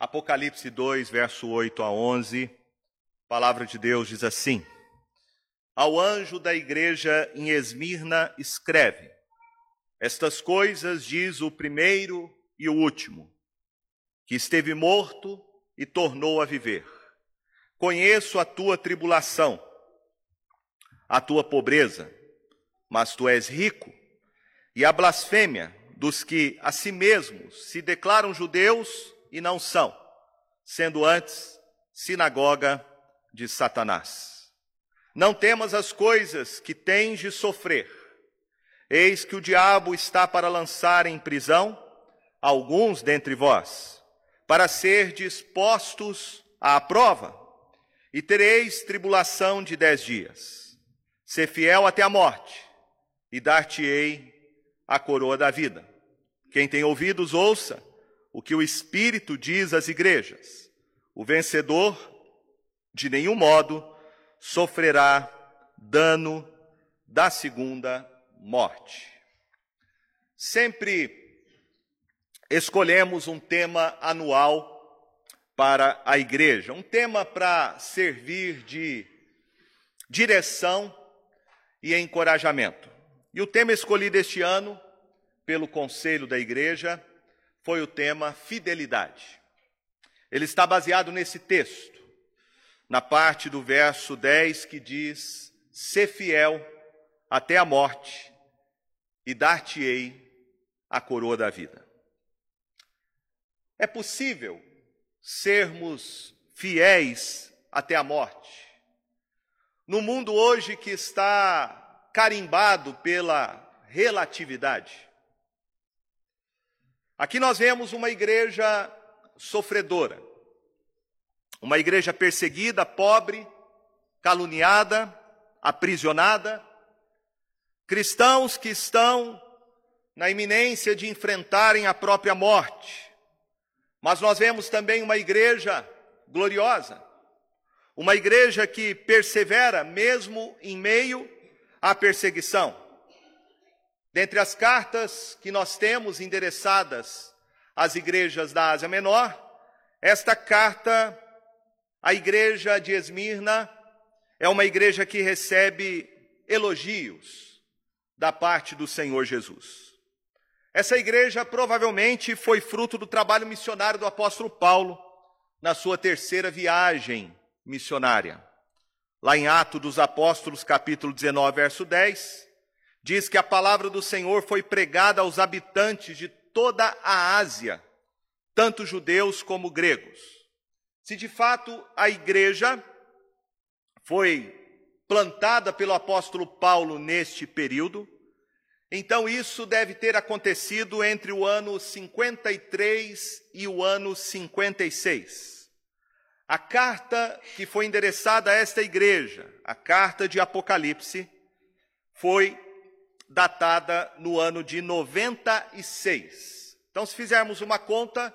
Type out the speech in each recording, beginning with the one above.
Apocalipse 2, verso 8 a 11, a palavra de Deus diz assim: Ao anjo da igreja em Esmirna escreve: Estas coisas diz o primeiro e o último, que esteve morto e tornou a viver. Conheço a tua tribulação, a tua pobreza, mas tu és rico, e a blasfêmia dos que a si mesmos se declaram judeus e não são, sendo antes sinagoga de Satanás. Não temas as coisas que tens de sofrer. Eis que o diabo está para lançar em prisão alguns dentre vós, para ser dispostos à prova, e tereis tribulação de dez dias. Ser fiel até a morte, e dar-te-ei a coroa da vida. Quem tem ouvidos, ouça o que o Espírito diz às igrejas. O vencedor, de nenhum modo, sofrerá dano da segunda morte. Sempre escolhemos um tema anual para a igreja, um tema para servir de direção e encorajamento. E o tema escolhido este ano pelo conselho da igreja foi o tema fidelidade. Ele está baseado nesse texto, na parte do verso 10 que diz: Ser fiel até a morte, e dar-te-ei a coroa da vida. É possível sermos fiéis até a morte. No mundo hoje que está carimbado pela relatividade, Aqui nós vemos uma igreja sofredora, uma igreja perseguida, pobre, caluniada, aprisionada, cristãos que estão na iminência de enfrentarem a própria morte. Mas nós vemos também uma igreja gloriosa, uma igreja que persevera mesmo em meio à perseguição. Dentre as cartas que nós temos endereçadas às igrejas da Ásia Menor, esta carta à igreja de Esmirna é uma igreja que recebe elogios da parte do Senhor Jesus. Essa igreja provavelmente foi fruto do trabalho missionário do apóstolo Paulo na sua terceira viagem missionária. Lá em Atos dos Apóstolos, capítulo 19, verso 10, diz que a palavra do Senhor foi pregada aos habitantes de toda a Ásia, tanto judeus como gregos. Se de fato a igreja foi plantada pelo apóstolo Paulo neste período, então isso deve ter acontecido entre o ano 53 e o ano 56. A carta que foi endereçada a esta igreja, a carta de Apocalipse, foi datada no ano de 96. Então, se fizermos uma conta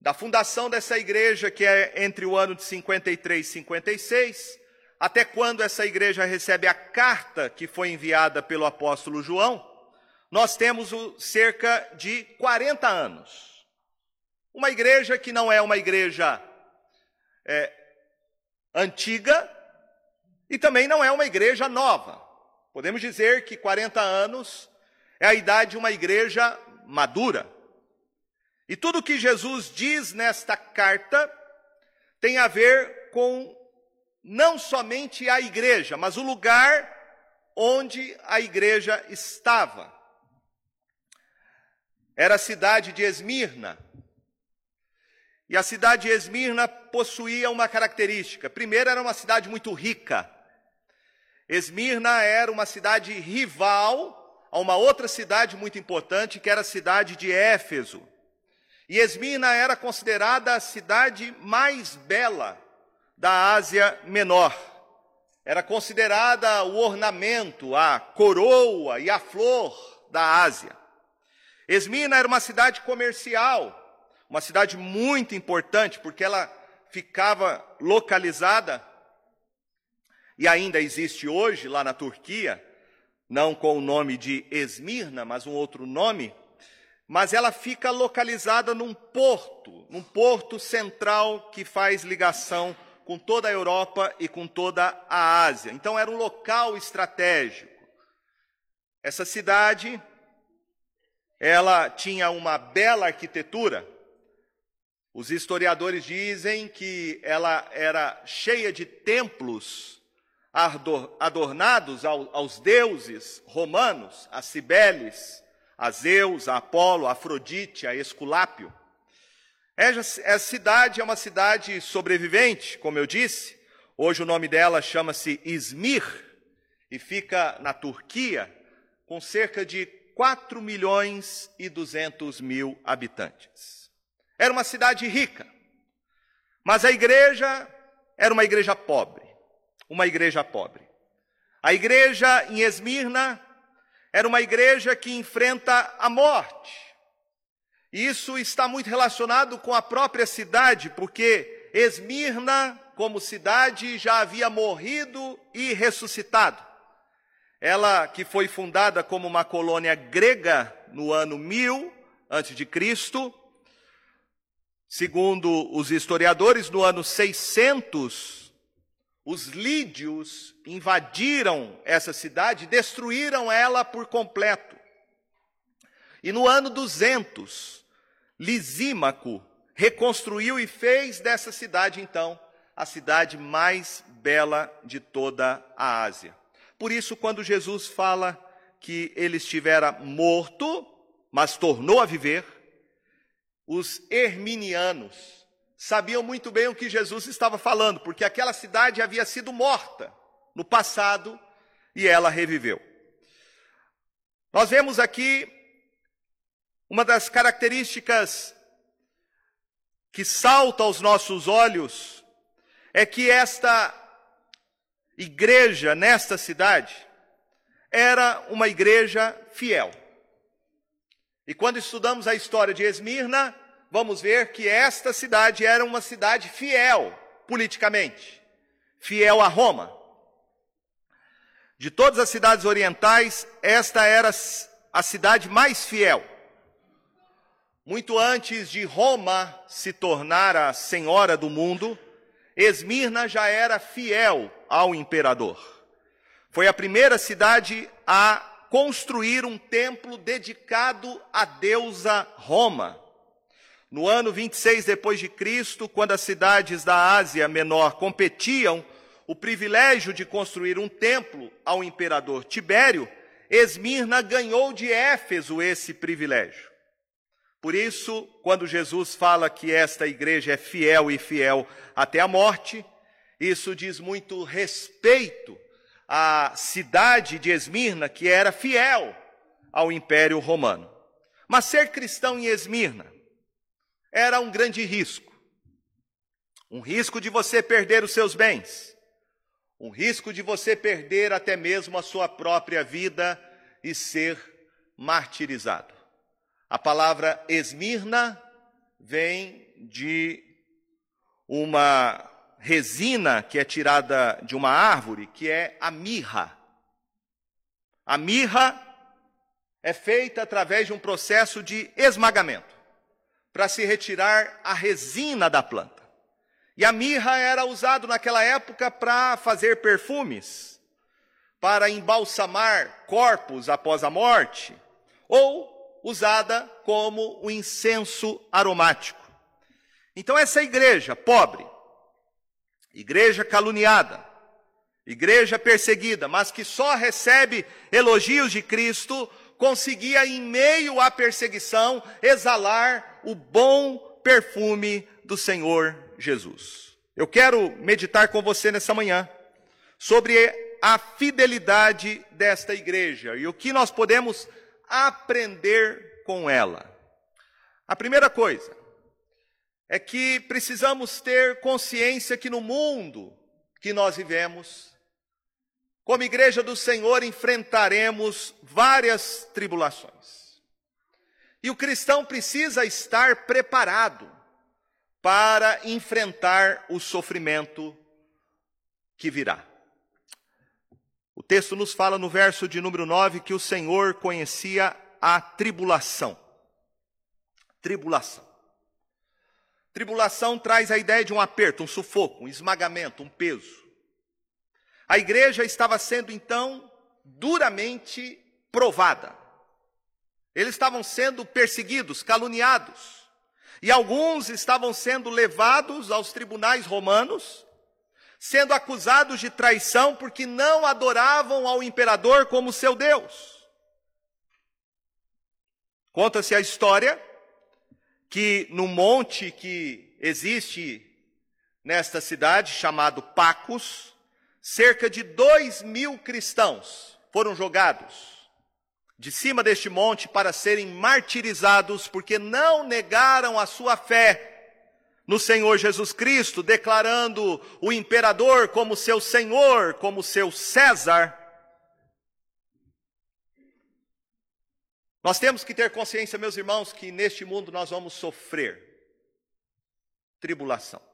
da fundação dessa igreja, que é entre o ano de 53 e 56, até quando essa igreja recebe a carta que foi enviada pelo apóstolo João, nós temos cerca de 40 anos. Uma igreja que não é uma igreja é, antiga e também não é uma igreja nova. Podemos dizer que 40 anos é a idade de uma igreja madura. E tudo que Jesus diz nesta carta tem a ver com não somente a igreja, mas o lugar onde a igreja estava. Era a cidade de Esmirna. E a cidade de Esmirna possuía uma característica. Primeiro, era uma cidade muito rica. Esmirna era uma cidade rival a uma outra cidade muito importante, que era a cidade de Éfeso. E Esmirna era considerada a cidade mais bela da Ásia Menor. Era considerada o ornamento, a coroa e a flor da Ásia. Esmirna era uma cidade comercial, uma cidade muito importante, porque ela ficava localizada e ainda existe hoje lá na Turquia, não com o nome de Esmirna, mas um outro nome, mas ela fica localizada num porto, num porto central que faz ligação com toda a Europa e com toda a Ásia. Então era um local estratégico. Essa cidade, ela tinha uma bela arquitetura. Os historiadores dizem que ela era cheia de templos adornados aos deuses romanos, a Cibeles, a Zeus, a Apolo, a Afrodite, a Esculápio. Essa cidade é uma cidade sobrevivente, como eu disse. Hoje o nome dela chama-se Izmir e fica na Turquia, com cerca de 4 milhões e 200 mil habitantes. Era uma cidade rica, mas a igreja era uma igreja pobre. Uma igreja pobre. A igreja em Esmirna era uma igreja que enfrenta a morte. Isso está muito relacionado com a própria cidade, porque Esmirna, como cidade, já havia morrido e ressuscitado. Ela que foi fundada como uma colônia grega no ano 1000 antes de Cristo, segundo os historiadores, no ano 600, os lídios invadiram essa cidade, destruíram ela por completo. E no ano 200, Lisímaco reconstruiu e fez dessa cidade, então, a cidade mais bela de toda a Ásia. Por isso, quando Jesus fala que ele estivera morto, mas tornou a viver, os herminianos sabiam muito bem o que Jesus estava falando, porque aquela cidade havia sido morta no passado e ela reviveu. Nós vemos aqui uma das características que salta aos nossos olhos é que esta igreja nesta cidade era uma igreja fiel. E quando estudamos a história de Esmirna, vamos ver que esta cidade era uma cidade fiel politicamente, fiel a Roma. De todas as cidades orientais, esta era a cidade mais fiel. Muito antes de Roma se tornar a senhora do mundo, Esmirna já era fiel ao imperador. Foi a primeira cidade a construir um templo dedicado à deusa Roma. No ano 26 depois de Cristo, quando as cidades da Ásia Menor competiam o privilégio de construir um templo ao imperador Tibério, Esmirna ganhou de Éfeso esse privilégio. Por isso, quando Jesus fala que esta igreja é fiel e fiel até a morte, isso diz muito respeito à cidade de Esmirna, que era fiel ao Império Romano. Mas ser cristão em Esmirna era um grande risco. Um risco de você perder os seus bens, um risco de você perder até mesmo a sua própria vida e ser martirizado. A palavra esmirna vem de uma resina que é tirada de uma árvore, que é a mirra. A mirra é feita através de um processo de esmagamento, para se retirar a resina da planta. E a mirra era usado naquela época para fazer perfumes, para embalsamar corpos após a morte, ou usada como o incenso aromático. Então, essa igreja pobre, igreja caluniada, igreja perseguida, mas que só recebe elogios de Cristo, conseguia, em meio à perseguição, exalar o bom perfume do Senhor Jesus. Eu quero meditar com você nessa manhã sobre a fidelidade desta igreja e o que nós podemos aprender com ela. A primeira coisa é que precisamos ter consciência que no mundo que nós vivemos, como igreja do Senhor, enfrentaremos várias tribulações. E o cristão precisa estar preparado para enfrentar o sofrimento que virá. O texto nos fala no verso de número 9 que o Senhor conhecia a tribulação. Tribulação. Tribulação traz a ideia de um aperto, um sufoco, um esmagamento, um peso. A igreja estava sendo então duramente provada. Eles estavam sendo perseguidos, caluniados. E alguns estavam sendo levados aos tribunais romanos, sendo acusados de traição porque não adoravam ao imperador como seu Deus. Conta-se a história que no monte que existe nesta cidade, chamado Pacos, cerca de dois mil cristãos foram jogados de cima deste monte para serem martirizados, porque não negaram a sua fé no Senhor Jesus Cristo, declarando o imperador como seu Senhor, como seu César. Nós temos que ter consciência, meus irmãos, que neste mundo nós vamos sofrer tribulação.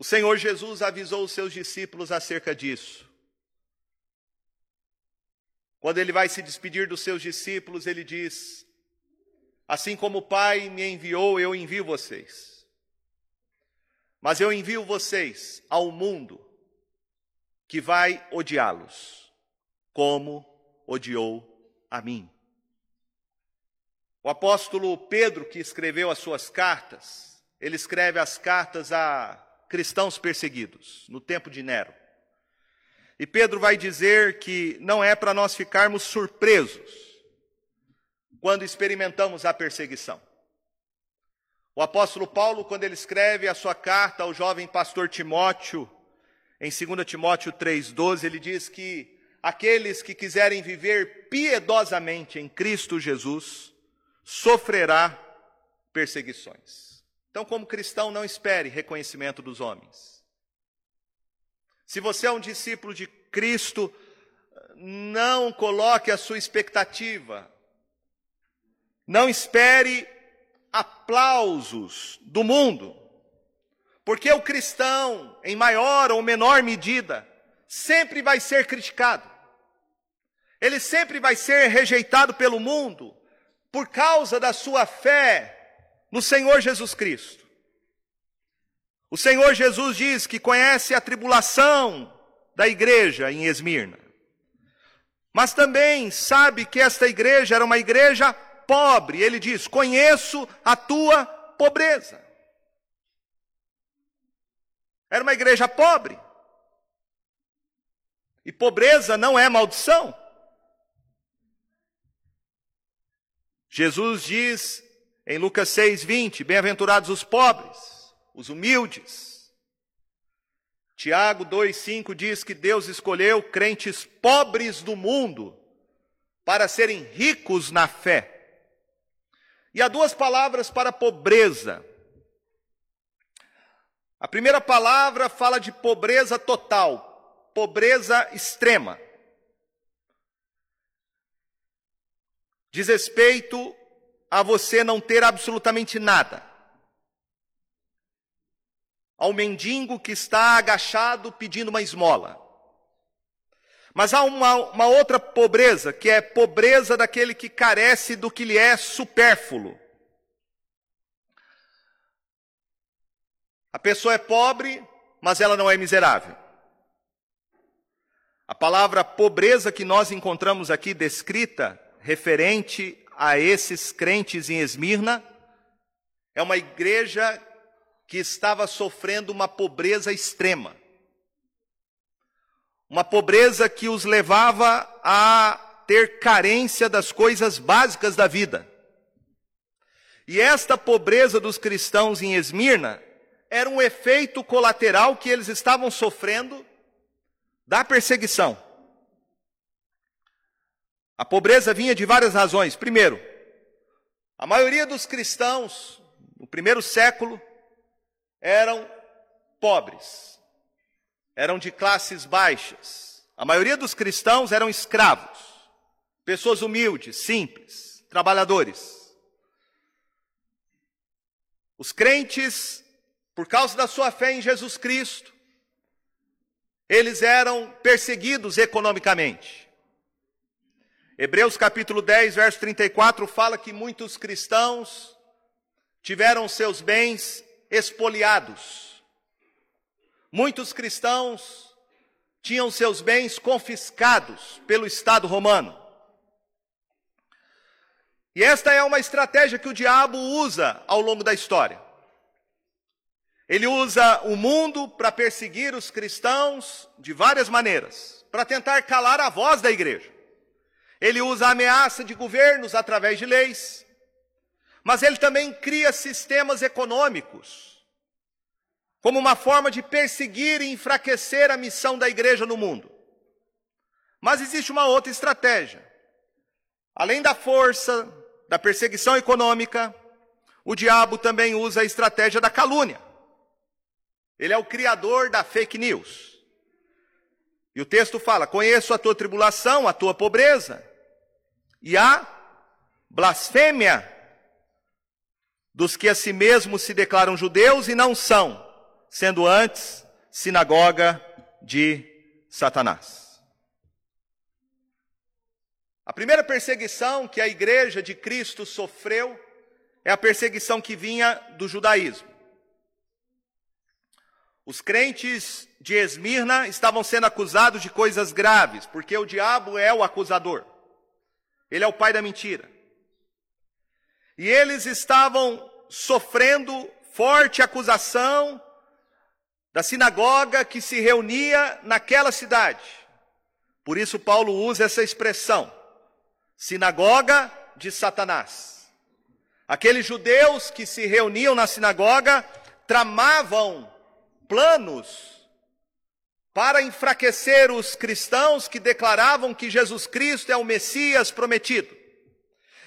O Senhor Jesus avisou os seus discípulos acerca disso. Quando ele vai se despedir dos seus discípulos, ele diz: Assim como o Pai me enviou, eu envio vocês. Mas eu envio vocês ao mundo que vai odiá-los, como odiou a mim. O apóstolo Pedro, que escreveu as suas cartas, ele escreve as cartas a cristãos perseguidos no tempo de Nero. E Pedro vai dizer que não é para nós ficarmos surpresos quando experimentamos a perseguição. O apóstolo Paulo, quando ele escreve a sua carta ao jovem pastor Timóteo, em 2 Timóteo 3,12, ele diz que aqueles que quiserem viver piedosamente em Cristo Jesus sofrerá perseguições. Então, como cristão, não espere reconhecimento dos homens. Se você é um discípulo de Cristo, não coloque a sua expectativa. Não espere aplausos do mundo. Porque o cristão, em maior ou menor medida, sempre vai ser criticado. Ele sempre vai ser rejeitado pelo mundo por causa da sua fé no Senhor Jesus Cristo. O Senhor Jesus diz que conhece a tribulação da igreja em Esmirna. Mas também sabe que esta igreja era uma igreja pobre. Ele diz: Conheço a tua pobreza. Era uma igreja pobre. E pobreza não é maldição. Jesus diz em Lucas 6:20: Bem-aventurados os pobres os humildes. Tiago 2,5 diz que Deus escolheu crentes pobres do mundo para serem ricos na fé. E há duas palavras para pobreza. A primeira palavra fala de pobreza total, pobreza extrema. Diz respeito a você não ter absolutamente nada ao mendigo que está agachado pedindo uma esmola. Mas há uma, uma, outra pobreza, que é pobreza daquele que carece do que lhe é supérfluo. A pessoa é pobre, mas ela não é miserável. A palavra pobreza que nós encontramos aqui descrita, referente a esses crentes em Esmirna, é uma igreja que estava sofrendo uma pobreza extrema. Uma pobreza que os levava a ter carência das coisas básicas da vida. E esta pobreza dos cristãos em Esmirna era um efeito colateral que eles estavam sofrendo da perseguição. A pobreza vinha de várias razões. Primeiro, a maioria dos cristãos, no primeiro século, eram pobres, eram de classes baixas. A maioria dos cristãos eram escravos, pessoas humildes, simples, trabalhadores. Os crentes, por causa da sua fé em Jesus Cristo, eles eram perseguidos economicamente. Hebreus capítulo 10, verso 34 fala que muitos cristãos tiveram seus bens expoliados. Muitos cristãos tinham seus bens confiscados pelo Estado romano. E esta é uma estratégia que o diabo usa ao longo da história. Ele usa o mundo para perseguir os cristãos de várias maneiras, para tentar calar a voz da igreja. Ele usa a ameaça de governos através de leis, mas ele também cria sistemas econômicos como uma forma de perseguir e enfraquecer a missão da igreja no mundo. Mas existe uma outra estratégia. Além da força, da perseguição econômica, o diabo também usa a estratégia da calúnia. Ele é o criador da fake news. E o texto fala: Conheço a tua tribulação, a tua pobreza e a blasfêmia dos que a si mesmos se declaram judeus e não são, sendo antes sinagoga de Satanás. A primeira perseguição que a igreja de Cristo sofreu é a perseguição que vinha do judaísmo. Os crentes de Esmirna estavam sendo acusados de coisas graves, porque o diabo é o acusador. Ele é o pai da mentira. E eles estavam sofrendo forte acusação da sinagoga que se reunia naquela cidade. Por isso, Paulo usa essa expressão, sinagoga de Satanás. Aqueles judeus que se reuniam na sinagoga tramavam planos para enfraquecer os cristãos que declaravam que Jesus Cristo é o Messias prometido.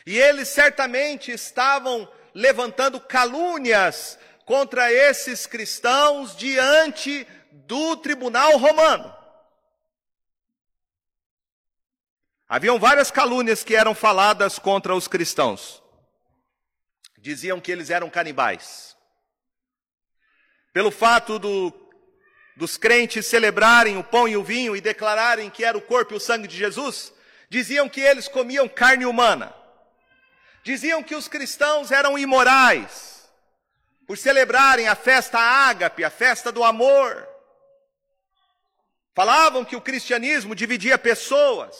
E eles certamente estavam levantando calúnias contra esses cristãos diante do tribunal romano. Haviam várias calúnias que eram faladas contra os cristãos. Diziam que eles eram canibais. Pelo fato do, dos crentes celebrarem o pão e o vinho e declararem que era o corpo e o sangue de Jesus, diziam que eles comiam carne humana. Diziam que os cristãos eram imorais, por celebrarem a festa ágape, a festa do amor. Falavam que o cristianismo dividia pessoas,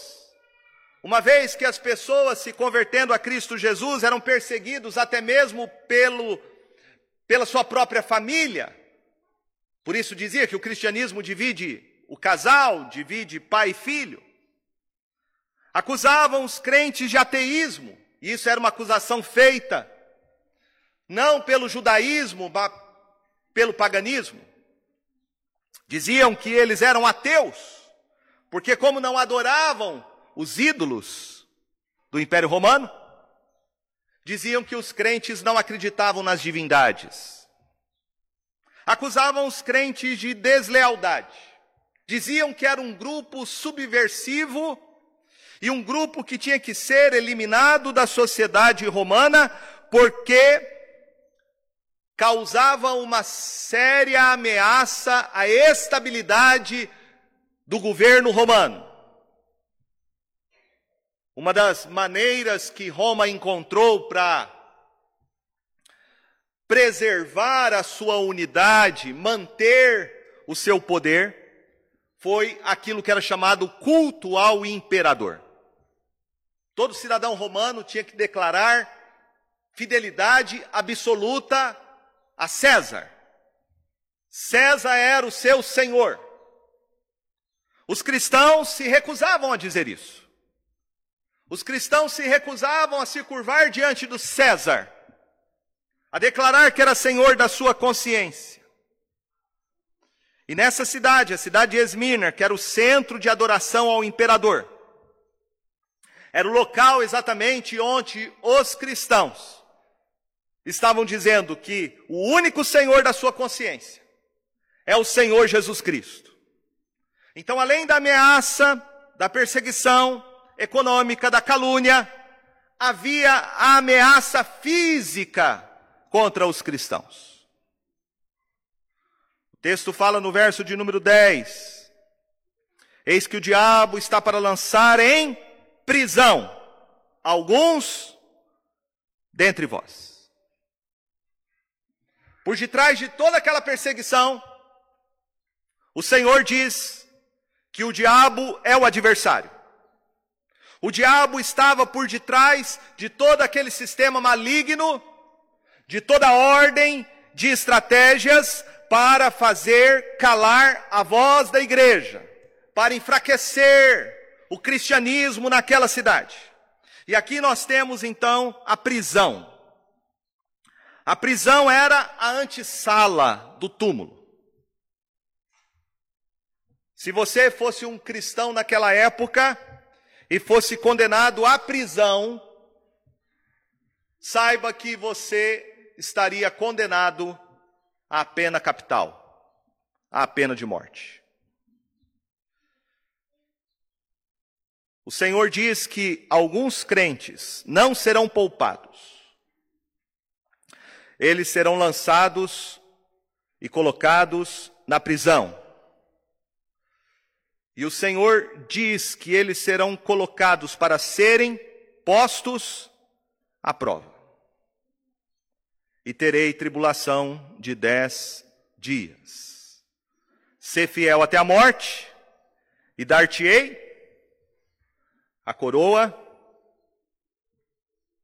uma vez que as pessoas se convertendo a Cristo Jesus eram perseguidos até mesmo pelo, pela sua própria família. Por isso dizia que o cristianismo divide o casal, divide pai e filho. Acusavam os crentes de ateísmo, isso era uma acusação feita, não pelo judaísmo, mas pelo paganismo. Diziam que eles eram ateus, porque, como não adoravam os ídolos do Império Romano, diziam que os crentes não acreditavam nas divindades. Acusavam os crentes de deslealdade. Diziam que era um grupo subversivo e um grupo que tinha que ser eliminado da sociedade romana porque causava uma séria ameaça à estabilidade do governo romano. Uma das maneiras que Roma encontrou para preservar a sua unidade, manter o seu poder, foi aquilo que era chamado culto ao imperador. Todo cidadão romano tinha que declarar fidelidade absoluta a César. César era o seu senhor. Os cristãos se recusavam a dizer isso. Os cristãos se recusavam a se curvar diante do César, a declarar que era senhor da sua consciência. E nessa cidade, a cidade de Esmirna, que era o centro de adoração ao imperador, era o local exatamente onde os cristãos estavam dizendo que o único Senhor da sua consciência é o Senhor Jesus Cristo. Então, além da ameaça, da perseguição econômica, da calúnia, havia a ameaça física contra os cristãos. O texto fala no verso de número 10: Eis que o diabo está para lançar em prisão alguns dentre vós. Por detrás de toda aquela perseguição, o Senhor diz que o diabo é o adversário. O diabo estava por detrás de todo aquele sistema maligno, de toda ordem de estratégias para fazer calar a voz da igreja, para enfraquecer o cristianismo naquela cidade. E aqui nós temos então a prisão. A prisão era a antessala do túmulo. Se você fosse um cristão naquela época e fosse condenado à prisão, saiba que você estaria condenado à pena capital, à pena de morte. O Senhor diz que alguns crentes não serão poupados. Eles serão lançados e colocados na prisão. E o Senhor diz que eles serão colocados para serem postos à prova. E terei tribulação de dez dias. Ser fiel até a morte, e dar-te-ei a coroa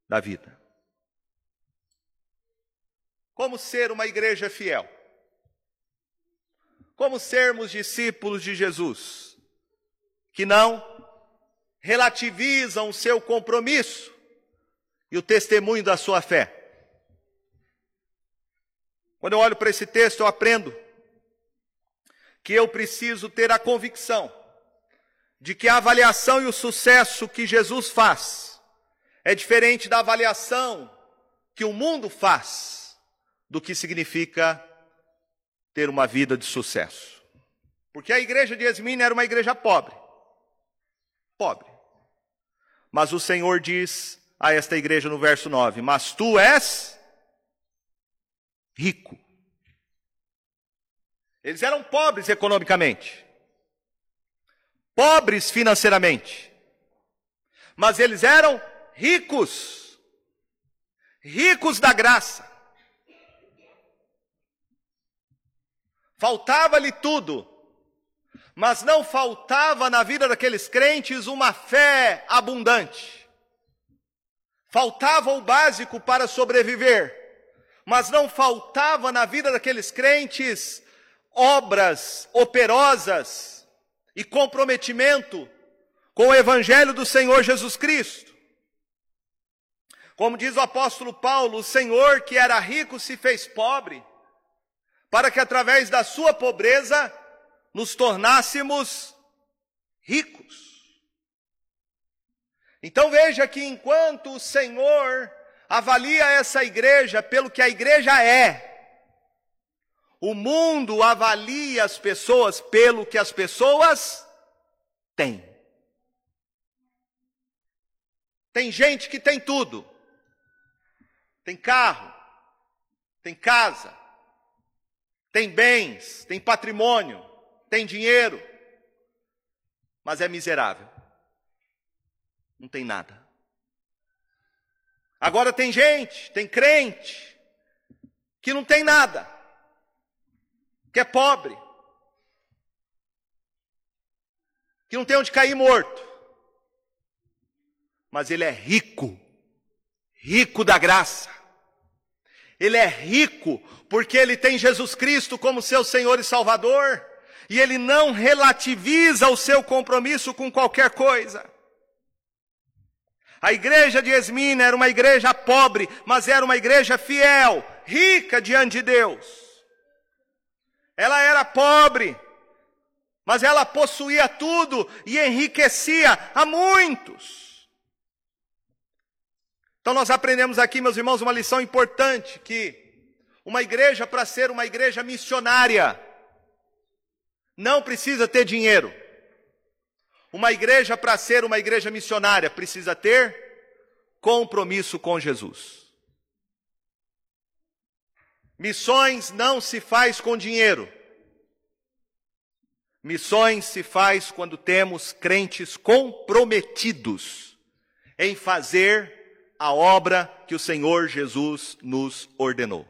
da vida. Como ser uma igreja fiel? Como sermos discípulos de Jesus? que não relativizam o seu compromisso e o testemunho da sua fé. Quando eu olho para esse texto, eu aprendo que eu preciso ter a convicção de que a avaliação e o sucesso que Jesus faz é diferente da avaliação que o mundo faz do que significa ter uma vida de sucesso. Porque a igreja de Esmina era uma igreja pobre pobre. Mas o Senhor diz a esta igreja no verso 9: Mas tu és rico. Eles eram pobres economicamente, pobres financeiramente, mas eles eram ricos, ricos da graça. Faltava-lhe tudo, mas não faltava na vida daqueles crentes uma fé abundante. Faltava o básico para sobreviver, mas não faltava na vida daqueles crentes obras operosas e comprometimento com o Evangelho do Senhor Jesus Cristo. Como diz o apóstolo Paulo, o Senhor que era rico se fez pobre, para que através da sua pobreza nos tornássemos ricos. Então veja que enquanto o Senhor avalia essa igreja pelo que a igreja é, o mundo avalia as pessoas pelo que as pessoas têm. Tem gente que tem tudo. Tem carro, tem casa, tem bens, tem patrimônio tem dinheiro, mas é miserável. Não tem nada. Agora tem gente, tem crente, que não tem nada, que é pobre, que não tem onde cair morto, mas ele é rico, rico da graça. Ele é rico porque ele tem Jesus Cristo como seu Senhor e Salvador e ele não relativiza o seu compromisso com qualquer coisa. A igreja de Esmina era uma igreja pobre, mas era uma igreja fiel, rica diante de Deus. Ela era pobre, mas ela possuía tudo e enriquecia a muitos. Então nós aprendemos aqui, meus irmãos, uma lição importante que uma igreja para ser uma igreja missionária, não precisa ter dinheiro. Uma igreja, para ser uma igreja missionária, precisa ter compromisso com Jesus. Missões não se faz com dinheiro. Missões se faz quando temos crentes comprometidos em fazer a obra que o Senhor Jesus nos ordenou.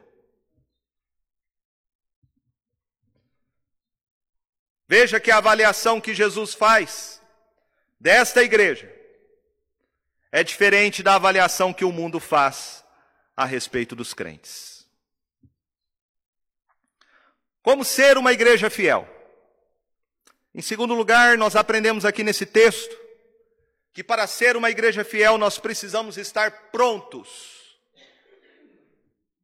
Veja que a avaliação que Jesus faz desta igreja é diferente da avaliação que o mundo faz a respeito dos crentes. Como ser uma igreja fiel? Em segundo lugar, nós aprendemos aqui nesse texto que para ser uma igreja fiel nós precisamos estar prontos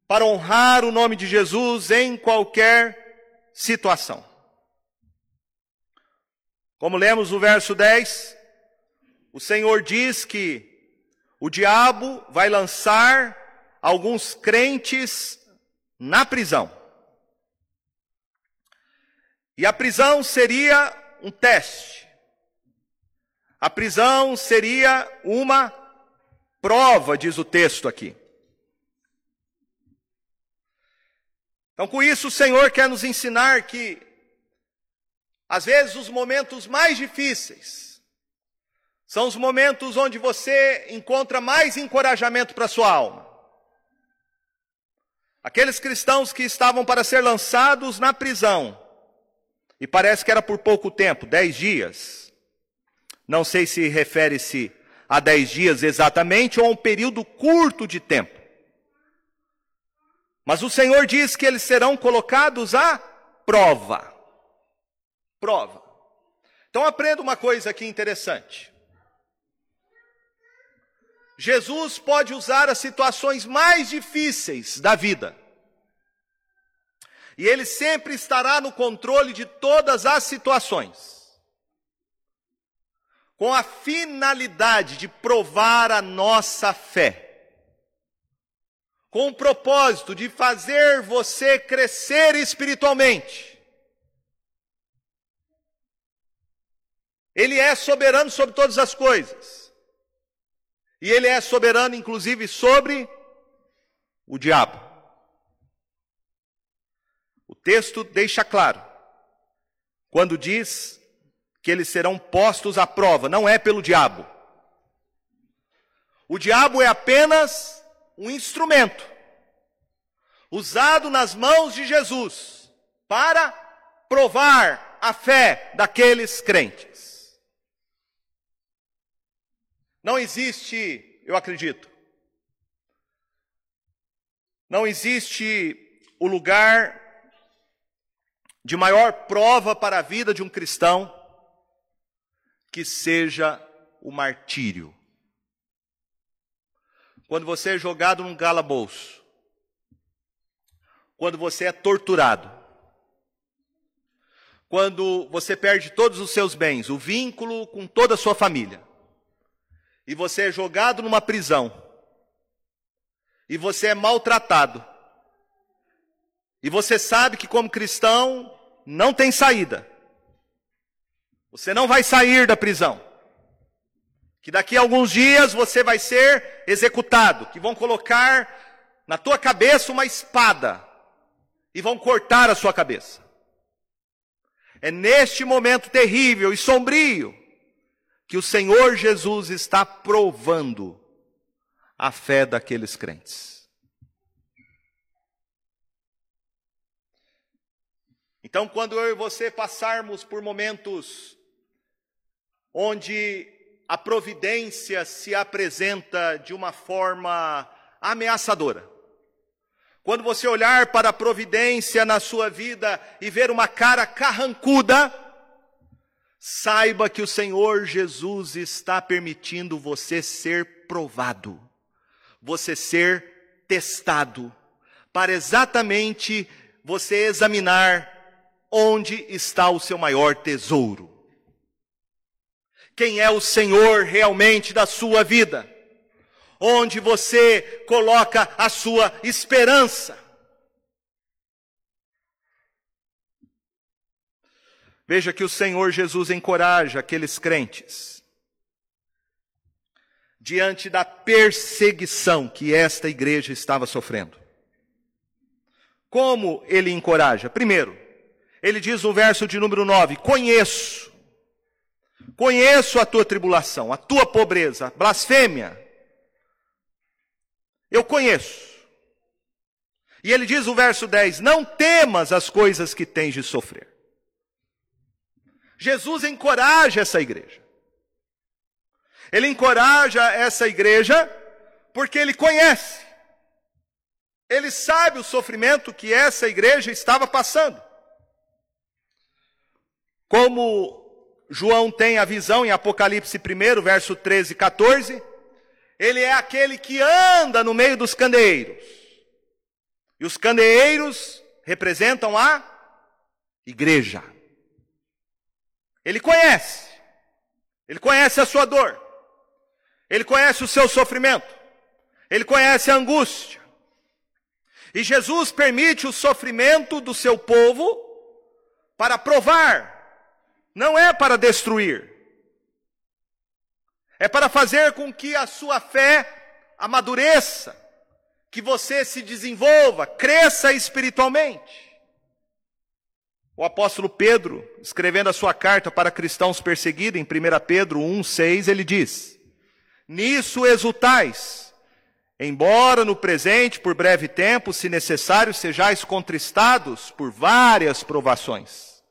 para honrar o nome de Jesus em qualquer situação. Como lemos o verso 10, o Senhor diz que o diabo vai lançar alguns crentes na prisão. E a prisão seria um teste. A prisão seria uma prova, diz o texto aqui. Então, com isso, o Senhor quer nos ensinar que às vezes, os momentos mais difíceis são os momentos onde você encontra mais encorajamento para sua alma. Aqueles cristãos que estavam para ser lançados na prisão, e parece que era por pouco tempo dez dias. Não sei se refere-se a dez dias exatamente ou a um período curto de tempo. Mas o Senhor diz que eles serão colocados à prova prova. Então aprenda uma coisa aqui interessante. Jesus pode usar as situações mais difíceis da vida. E ele sempre estará no controle de todas as situações. Com a finalidade de provar a nossa fé. Com o propósito de fazer você crescer espiritualmente Ele é soberano sobre todas as coisas. E ele é soberano, inclusive, sobre o diabo. O texto deixa claro, quando diz que eles serão postos à prova, não é pelo diabo. O diabo é apenas um instrumento usado nas mãos de Jesus para provar a fé daqueles crentes. Não existe, eu acredito, não existe o lugar de maior prova para a vida de um cristão que seja o martírio. Quando você é jogado num calabouço, quando você é torturado, quando você perde todos os seus bens, o vínculo com toda a sua família, e você é jogado numa prisão, e você é maltratado, e você sabe que, como cristão, não tem saída, você não vai sair da prisão, que daqui a alguns dias você vai ser executado, que vão colocar na tua cabeça uma espada. E vão cortar a sua cabeça. É neste momento terrível e sombrio que o Senhor Jesus está provando a fé daqueles crentes. Então, quando eu e você passarmos por momentos onde a providência se apresenta de uma forma ameaçadora, quando você olhar para a providência na sua vida e ver uma cara carrancuda, Saiba que o Senhor Jesus está permitindo você ser provado, você ser testado, para exatamente você examinar onde está o seu maior tesouro. Quem é o Senhor realmente da sua vida? Onde você coloca a sua esperança? Veja que o Senhor Jesus encoraja aqueles crentes diante da perseguição que esta igreja estava sofrendo. Como ele encoraja? Primeiro, ele diz no verso de número 9: Conheço Conheço a tua tribulação, a tua pobreza, blasfêmia. Eu conheço. E ele diz no verso 10: Não temas as coisas que tens de sofrer. Jesus encoraja essa igreja. Ele encoraja essa igreja porque ele conhece. Ele sabe o sofrimento que essa igreja estava passando. Como João tem a visão em Apocalipse 1, verso 13 e 14, ele é aquele que anda no meio dos candeeiros. E os candeeiros representam a igreja. Ele conhece. Ele conhece a sua dor. Ele conhece o seu sofrimento. Ele conhece a angústia. E Jesus permite o sofrimento do seu povo para provar, não é para destruir. É para fazer com que a sua fé amadureça, que você se desenvolva, cresça espiritualmente. O apóstolo Pedro, escrevendo a sua carta para cristãos perseguidos, em 1 Pedro 1, 6, ele diz: Nisso exultais, embora no presente, por breve tempo, se necessário, sejais contristados por várias provações,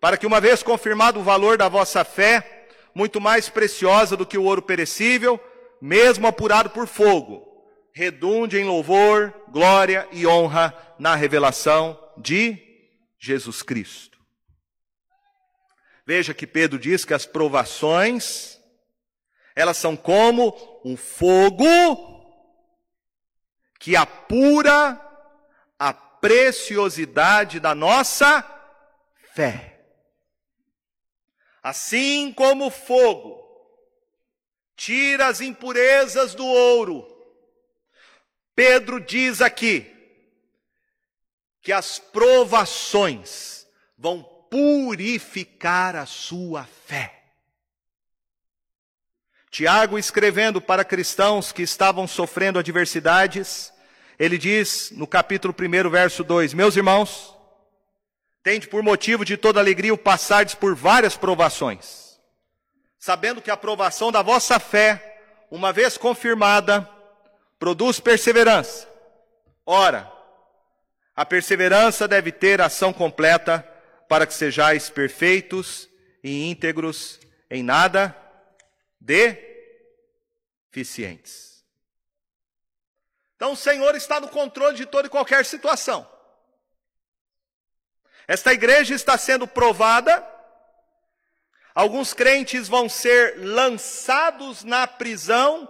para que, uma vez confirmado o valor da vossa fé, muito mais preciosa do que o ouro perecível, mesmo apurado por fogo, redunde em louvor, glória e honra na revelação de Jesus Cristo. Veja que Pedro diz que as provações, elas são como um fogo que apura a preciosidade da nossa fé. Assim como o fogo tira as impurezas do ouro, Pedro diz aqui, que as provações vão purificar a sua fé. Tiago, escrevendo para cristãos que estavam sofrendo adversidades, ele diz no capítulo 1, verso 2: Meus irmãos, tende por motivo de toda alegria o passardes por várias provações, sabendo que a provação da vossa fé, uma vez confirmada, produz perseverança. Ora, a perseverança deve ter ação completa para que sejais perfeitos e íntegros em nada deficientes. Então o Senhor está no controle de toda e qualquer situação. Esta igreja está sendo provada. Alguns crentes vão ser lançados na prisão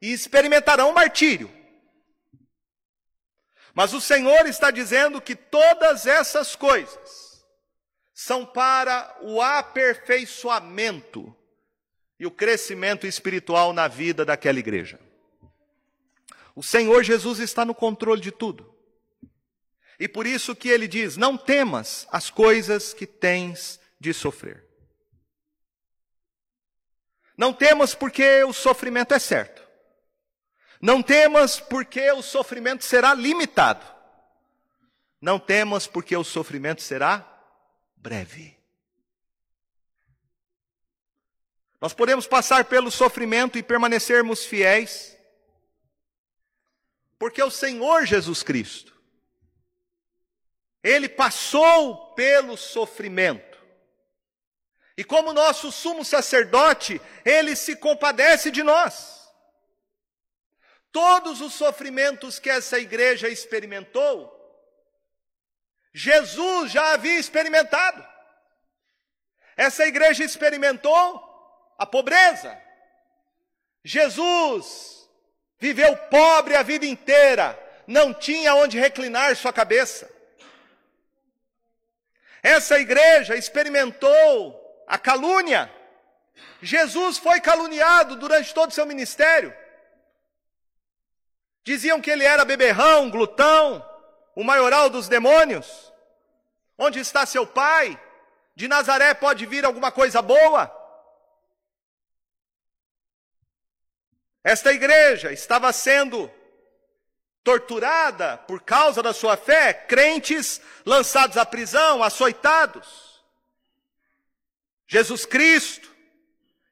e experimentarão martírio. Mas o Senhor está dizendo que todas essas coisas são para o aperfeiçoamento e o crescimento espiritual na vida daquela igreja. O Senhor Jesus está no controle de tudo. E por isso que ele diz: Não temas as coisas que tens de sofrer. Não temas porque o sofrimento é certo. Não temas, porque o sofrimento será limitado. Não temas, porque o sofrimento será breve. Nós podemos passar pelo sofrimento e permanecermos fiéis, porque o Senhor Jesus Cristo, Ele passou pelo sofrimento. E como nosso sumo sacerdote, Ele se compadece de nós todos os sofrimentos que essa igreja experimentou, Jesus já havia experimentado. Essa igreja experimentou a pobreza. Jesus viveu pobre a vida inteira, não tinha onde reclinar sua cabeça. Essa igreja experimentou a calúnia. Jesus foi caluniado durante todo o seu ministério. Diziam que ele era beberrão, glutão, o maioral dos demônios. Onde está seu pai? De Nazaré pode vir alguma coisa boa? Esta igreja estava sendo torturada por causa da sua fé, crentes lançados à prisão, açoitados. Jesus Cristo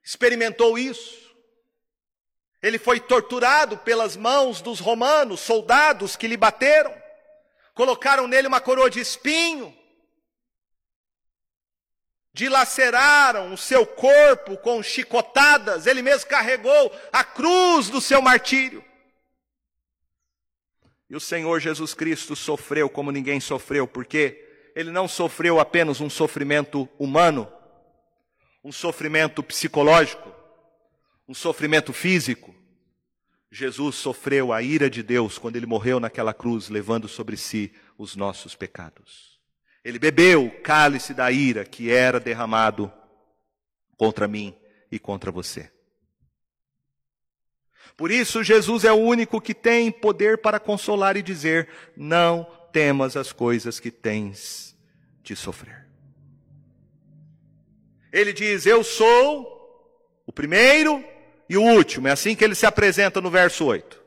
experimentou isso. Ele foi torturado pelas mãos dos romanos, soldados que lhe bateram, colocaram nele uma coroa de espinho, dilaceraram o seu corpo com chicotadas, ele mesmo carregou a cruz do seu martírio. E o Senhor Jesus Cristo sofreu como ninguém sofreu, porque ele não sofreu apenas um sofrimento humano, um sofrimento psicológico, um sofrimento físico. Jesus sofreu a ira de Deus quando ele morreu naquela cruz, levando sobre si os nossos pecados. Ele bebeu o cálice da ira que era derramado contra mim e contra você. Por isso, Jesus é o único que tem poder para consolar e dizer: Não temas as coisas que tens de sofrer. Ele diz: Eu sou o primeiro e o último. É assim que ele se apresenta no verso 8.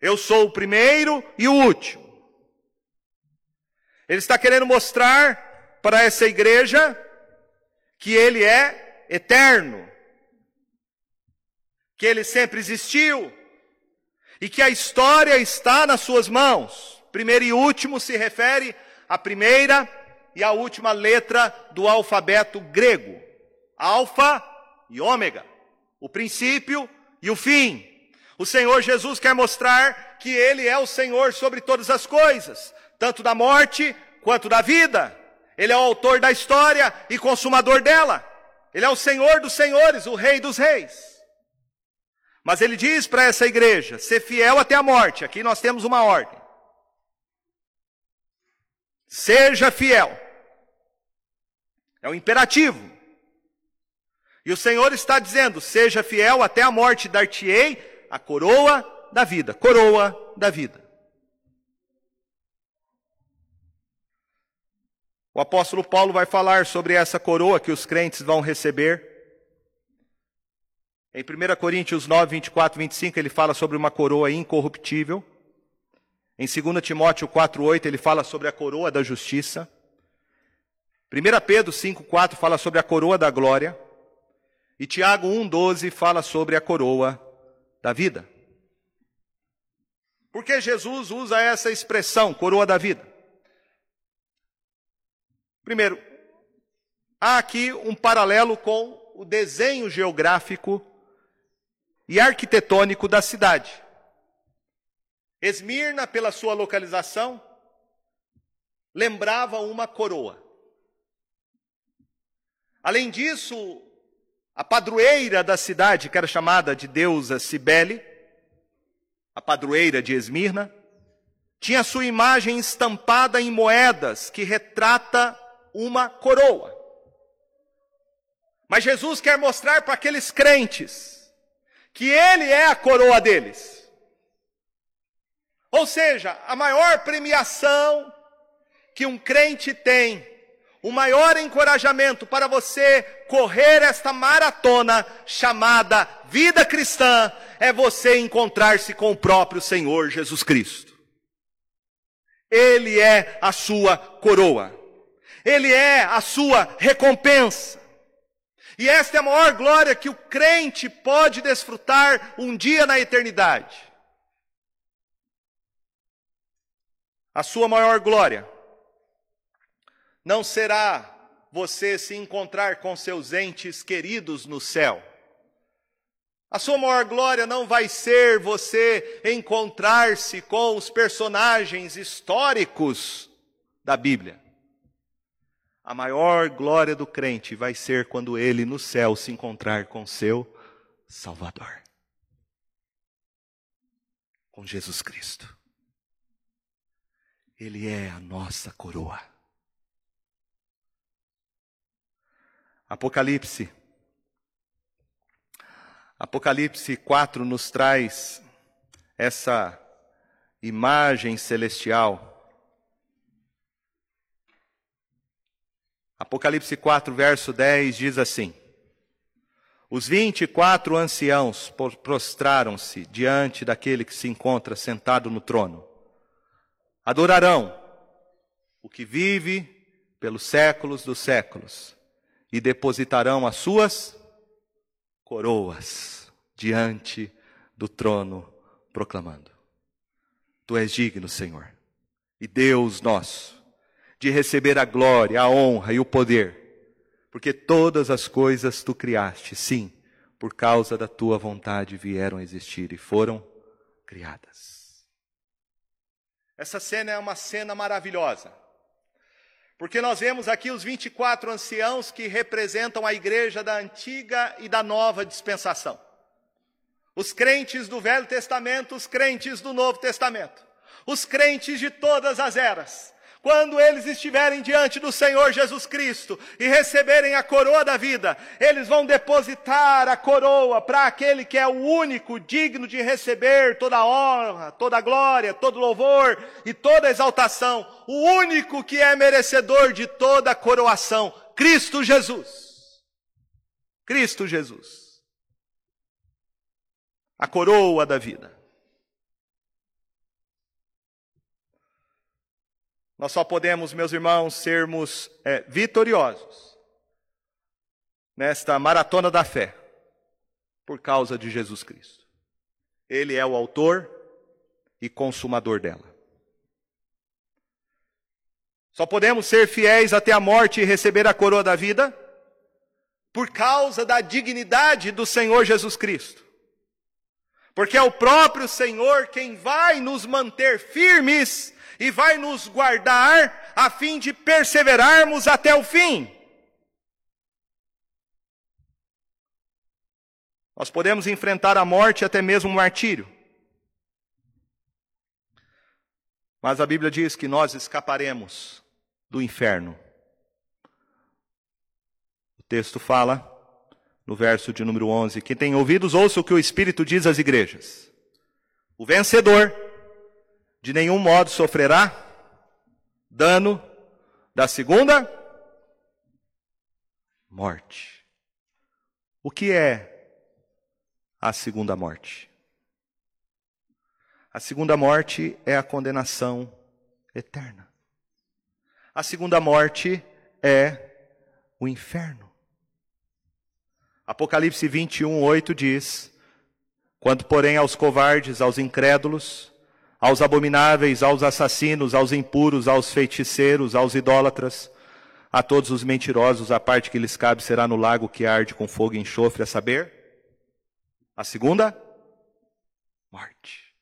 Eu sou o primeiro e o último. Ele está querendo mostrar para essa igreja que ele é eterno, que ele sempre existiu e que a história está nas suas mãos. Primeiro e último se refere à primeira e à última letra do alfabeto grego: Alfa e Ômega o princípio e o fim. O Senhor Jesus quer mostrar que Ele é o Senhor sobre todas as coisas, tanto da morte quanto da vida. Ele é o autor da história e consumador dela. Ele é o Senhor dos senhores, o Rei dos reis. Mas ele diz para essa igreja: ser fiel até a morte. Aqui nós temos uma ordem. Seja fiel. É um imperativo. E o Senhor está dizendo: seja fiel até a morte, dar-te-ei a coroa da vida. Coroa da vida. O apóstolo Paulo vai falar sobre essa coroa que os crentes vão receber. Em 1 Coríntios 9, 24 25, ele fala sobre uma coroa incorruptível. Em 2 Timóteo 4, 8, ele fala sobre a coroa da justiça. 1 Pedro 5, 4 fala sobre a coroa da glória. E Tiago 1,12 fala sobre a coroa da vida. Por que Jesus usa essa expressão, coroa da vida? Primeiro, há aqui um paralelo com o desenho geográfico e arquitetônico da cidade. Esmirna, pela sua localização, lembrava uma coroa. Além disso, a padroeira da cidade, que era chamada de deusa Cibele, a padroeira de Esmirna, tinha sua imagem estampada em moedas que retrata uma coroa. Mas Jesus quer mostrar para aqueles crentes que ele é a coroa deles. Ou seja, a maior premiação que um crente tem o maior encorajamento para você correr esta maratona chamada vida cristã é você encontrar-se com o próprio Senhor Jesus Cristo. Ele é a sua coroa. Ele é a sua recompensa. E esta é a maior glória que o crente pode desfrutar um dia na eternidade. A sua maior glória não será você se encontrar com seus entes queridos no céu. A sua maior glória não vai ser você encontrar-se com os personagens históricos da Bíblia. A maior glória do crente vai ser quando ele no céu se encontrar com seu Salvador. Com Jesus Cristo. Ele é a nossa coroa. Apocalipse. Apocalipse 4 nos traz essa imagem celestial. Apocalipse 4, verso 10 diz assim: Os vinte e quatro anciãos prostraram-se diante daquele que se encontra sentado no trono. Adorarão o que vive pelos séculos dos séculos e depositarão as suas coroas diante do trono, proclamando: Tu és digno, Senhor, e Deus nosso, de receber a glória, a honra e o poder, porque todas as coisas tu criaste, sim, por causa da tua vontade vieram a existir e foram criadas. Essa cena é uma cena maravilhosa. Porque nós vemos aqui os 24 anciãos que representam a igreja da antiga e da nova dispensação. Os crentes do Velho Testamento, os crentes do Novo Testamento, os crentes de todas as eras, quando eles estiverem diante do Senhor Jesus Cristo e receberem a coroa da vida, eles vão depositar a coroa para aquele que é o único digno de receber toda a honra, toda a glória, todo louvor e toda exaltação, o único que é merecedor de toda a coroação, Cristo Jesus. Cristo Jesus. A coroa da vida. Nós só podemos, meus irmãos, sermos é, vitoriosos nesta maratona da fé por causa de Jesus Cristo. Ele é o autor e consumador dela. Só podemos ser fiéis até a morte e receber a coroa da vida por causa da dignidade do Senhor Jesus Cristo. Porque é o próprio Senhor quem vai nos manter firmes e vai nos guardar a fim de perseverarmos até o fim. Nós podemos enfrentar a morte até mesmo o martírio. Mas a Bíblia diz que nós escaparemos do inferno. O texto fala, no verso de número 11: Quem tem ouvidos, ouça o que o Espírito diz às igrejas. O vencedor de nenhum modo sofrerá dano da segunda morte. O que é a segunda morte? A segunda morte é a condenação eterna. A segunda morte é o inferno. Apocalipse 21, 8 diz: Quanto, porém, aos covardes, aos incrédulos, aos abomináveis, aos assassinos, aos impuros, aos feiticeiros, aos idólatras, a todos os mentirosos, a parte que lhes cabe será no lago que arde com fogo e enxofre, a saber, a segunda? Morte.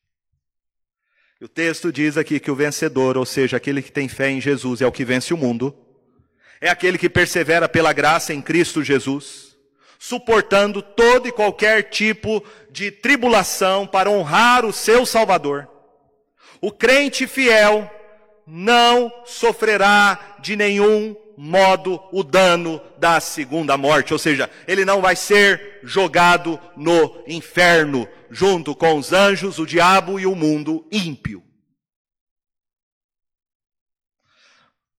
E o texto diz aqui que o vencedor, ou seja, aquele que tem fé em Jesus, é o que vence o mundo, é aquele que persevera pela graça em Cristo Jesus, suportando todo e qualquer tipo de tribulação para honrar o seu Salvador o crente fiel não sofrerá de nenhum modo o dano da segunda morte, ou seja, ele não vai ser jogado no inferno junto com os anjos, o diabo e o mundo ímpio.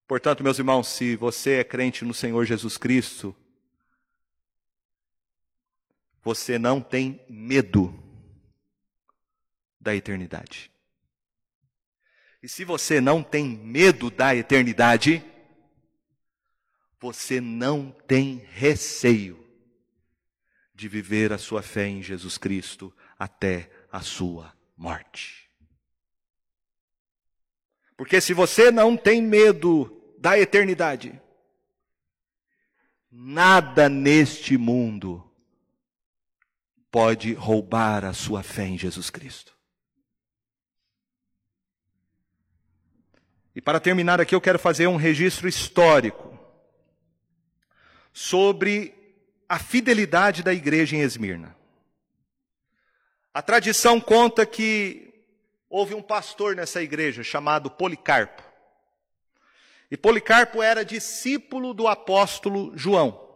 Portanto, meus irmãos, se você é crente no Senhor Jesus Cristo, você não tem medo da eternidade. E se você não tem medo da eternidade, você não tem receio de viver a sua fé em Jesus Cristo até a sua morte. Porque se você não tem medo da eternidade, nada neste mundo pode roubar a sua fé em Jesus Cristo. E para terminar aqui, eu quero fazer um registro histórico sobre a fidelidade da igreja em Esmirna. A tradição conta que houve um pastor nessa igreja chamado Policarpo. E Policarpo era discípulo do apóstolo João.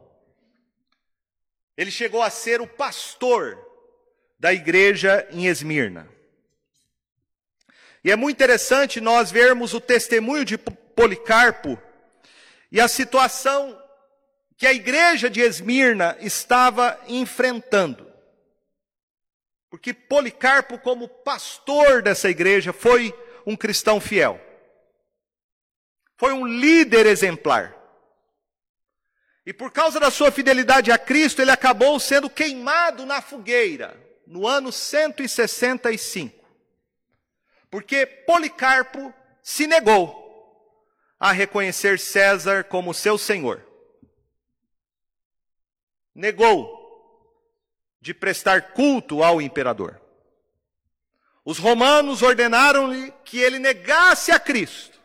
Ele chegou a ser o pastor da igreja em Esmirna. E é muito interessante nós vermos o testemunho de Policarpo e a situação que a igreja de Esmirna estava enfrentando. Porque Policarpo, como pastor dessa igreja, foi um cristão fiel. Foi um líder exemplar. E por causa da sua fidelidade a Cristo, ele acabou sendo queimado na fogueira, no ano 165. Porque Policarpo se negou a reconhecer César como seu senhor. Negou de prestar culto ao imperador. Os romanos ordenaram-lhe que ele negasse a Cristo.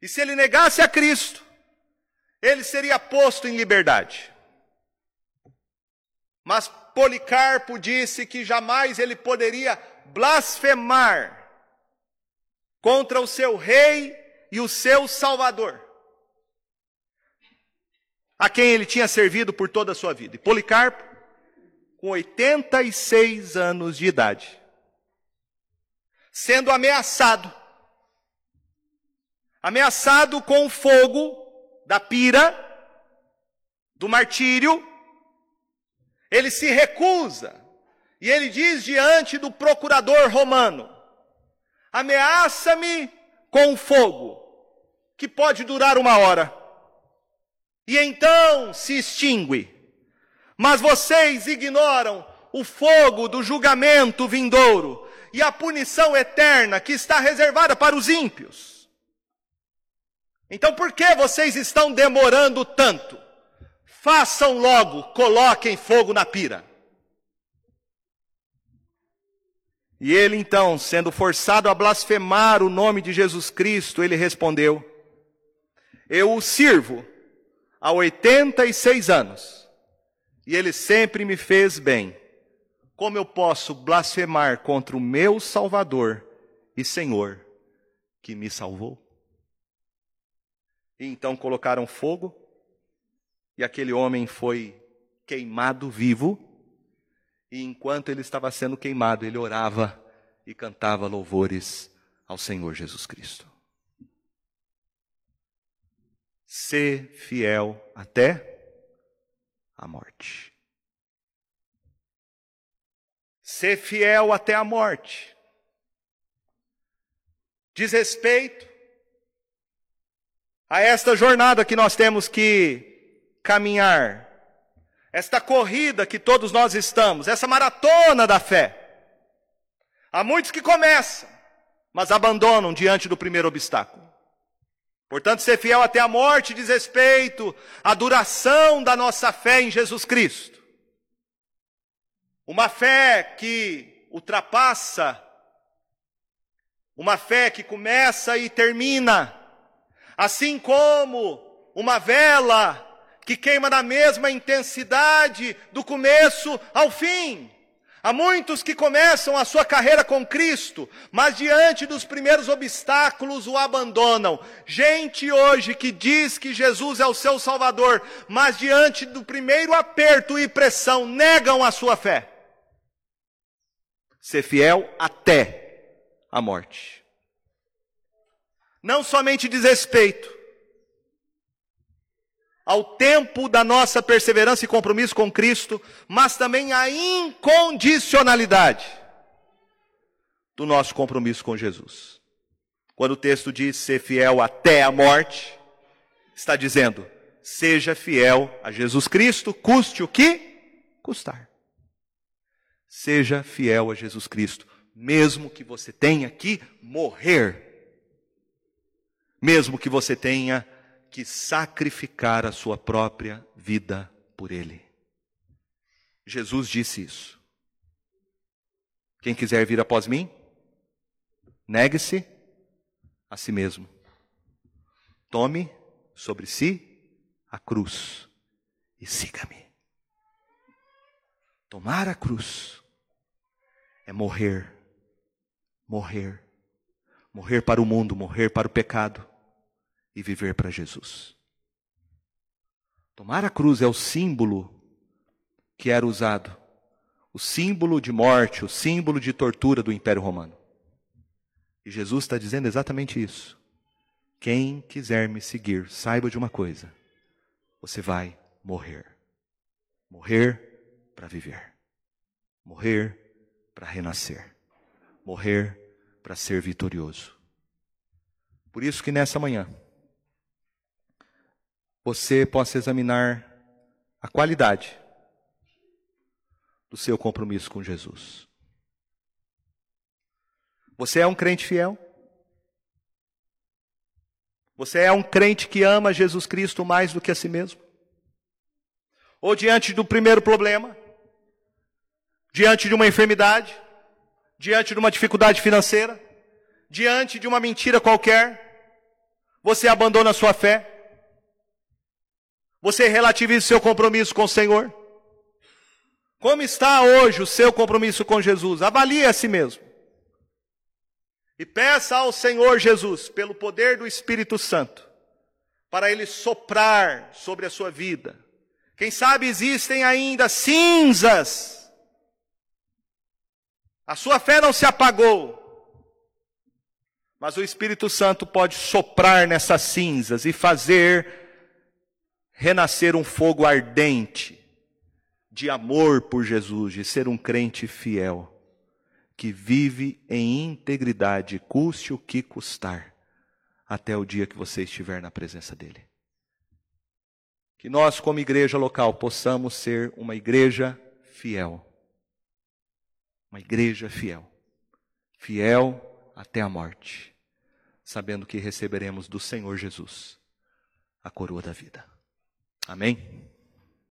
E se ele negasse a Cristo, ele seria posto em liberdade. Mas Policarpo disse que jamais ele poderia blasfemar contra o seu rei e o seu salvador, a quem ele tinha servido por toda a sua vida. E Policarpo, com 86 anos de idade, sendo ameaçado, ameaçado com o fogo da pira, do martírio, ele se recusa e ele diz diante do procurador romano: ameaça-me com fogo, que pode durar uma hora, e então se extingue. Mas vocês ignoram o fogo do julgamento vindouro e a punição eterna que está reservada para os ímpios. Então por que vocês estão demorando tanto? Façam logo, coloquem fogo na pira. E ele então, sendo forçado a blasfemar o nome de Jesus Cristo, ele respondeu: Eu o sirvo há 86 anos, e ele sempre me fez bem. Como eu posso blasfemar contra o meu Salvador e Senhor que me salvou? E então colocaram fogo, e aquele homem foi queimado vivo, e enquanto ele estava sendo queimado, ele orava e cantava louvores ao Senhor Jesus Cristo. Ser fiel até a morte. Ser fiel até a morte. Diz respeito a esta jornada que nós temos que caminhar, esta corrida que todos nós estamos, essa maratona da fé. Há muitos que começam, mas abandonam diante do primeiro obstáculo. Portanto, ser fiel até a morte diz respeito à duração da nossa fé em Jesus Cristo. Uma fé que ultrapassa, uma fé que começa e termina Assim como uma vela que queima na mesma intensidade do começo ao fim. Há muitos que começam a sua carreira com Cristo, mas diante dos primeiros obstáculos o abandonam. Gente hoje que diz que Jesus é o seu Salvador, mas diante do primeiro aperto e pressão negam a sua fé. Ser fiel até a morte não somente diz respeito ao tempo da nossa perseverança e compromisso com Cristo, mas também a incondicionalidade do nosso compromisso com Jesus. Quando o texto diz ser fiel até a morte, está dizendo, seja fiel a Jesus Cristo, custe o que custar. Seja fiel a Jesus Cristo, mesmo que você tenha que morrer mesmo que você tenha que sacrificar a sua própria vida por ele. Jesus disse isso. Quem quiser vir após mim, negue-se a si mesmo. Tome sobre si a cruz e siga-me. Tomar a cruz é morrer, morrer, morrer para o mundo, morrer para o pecado e viver para Jesus. Tomar a cruz é o símbolo que era usado, o símbolo de morte, o símbolo de tortura do Império Romano. E Jesus está dizendo exatamente isso. Quem quiser me seguir, saiba de uma coisa: você vai morrer. Morrer para viver. Morrer para renascer. Morrer para ser vitorioso. Por isso que nessa manhã, você possa examinar a qualidade do seu compromisso com Jesus. Você é um crente fiel? Você é um crente que ama Jesus Cristo mais do que a si mesmo? Ou diante do primeiro problema, diante de uma enfermidade, diante de uma dificuldade financeira, diante de uma mentira qualquer, você abandona a sua fé? Você relativiza seu compromisso com o Senhor? Como está hoje o seu compromisso com Jesus? Avalie a si mesmo. E peça ao Senhor Jesus, pelo poder do Espírito Santo, para Ele soprar sobre a sua vida. Quem sabe existem ainda cinzas. A sua fé não se apagou. Mas o Espírito Santo pode soprar nessas cinzas e fazer renascer um fogo ardente de amor por Jesus, de ser um crente fiel que vive em integridade, custe o que custar, até o dia que você estiver na presença dEle. Que nós, como igreja local, possamos ser uma igreja fiel. Uma igreja fiel. Fiel até a morte, sabendo que receberemos do Senhor Jesus a coroa da vida. Amém?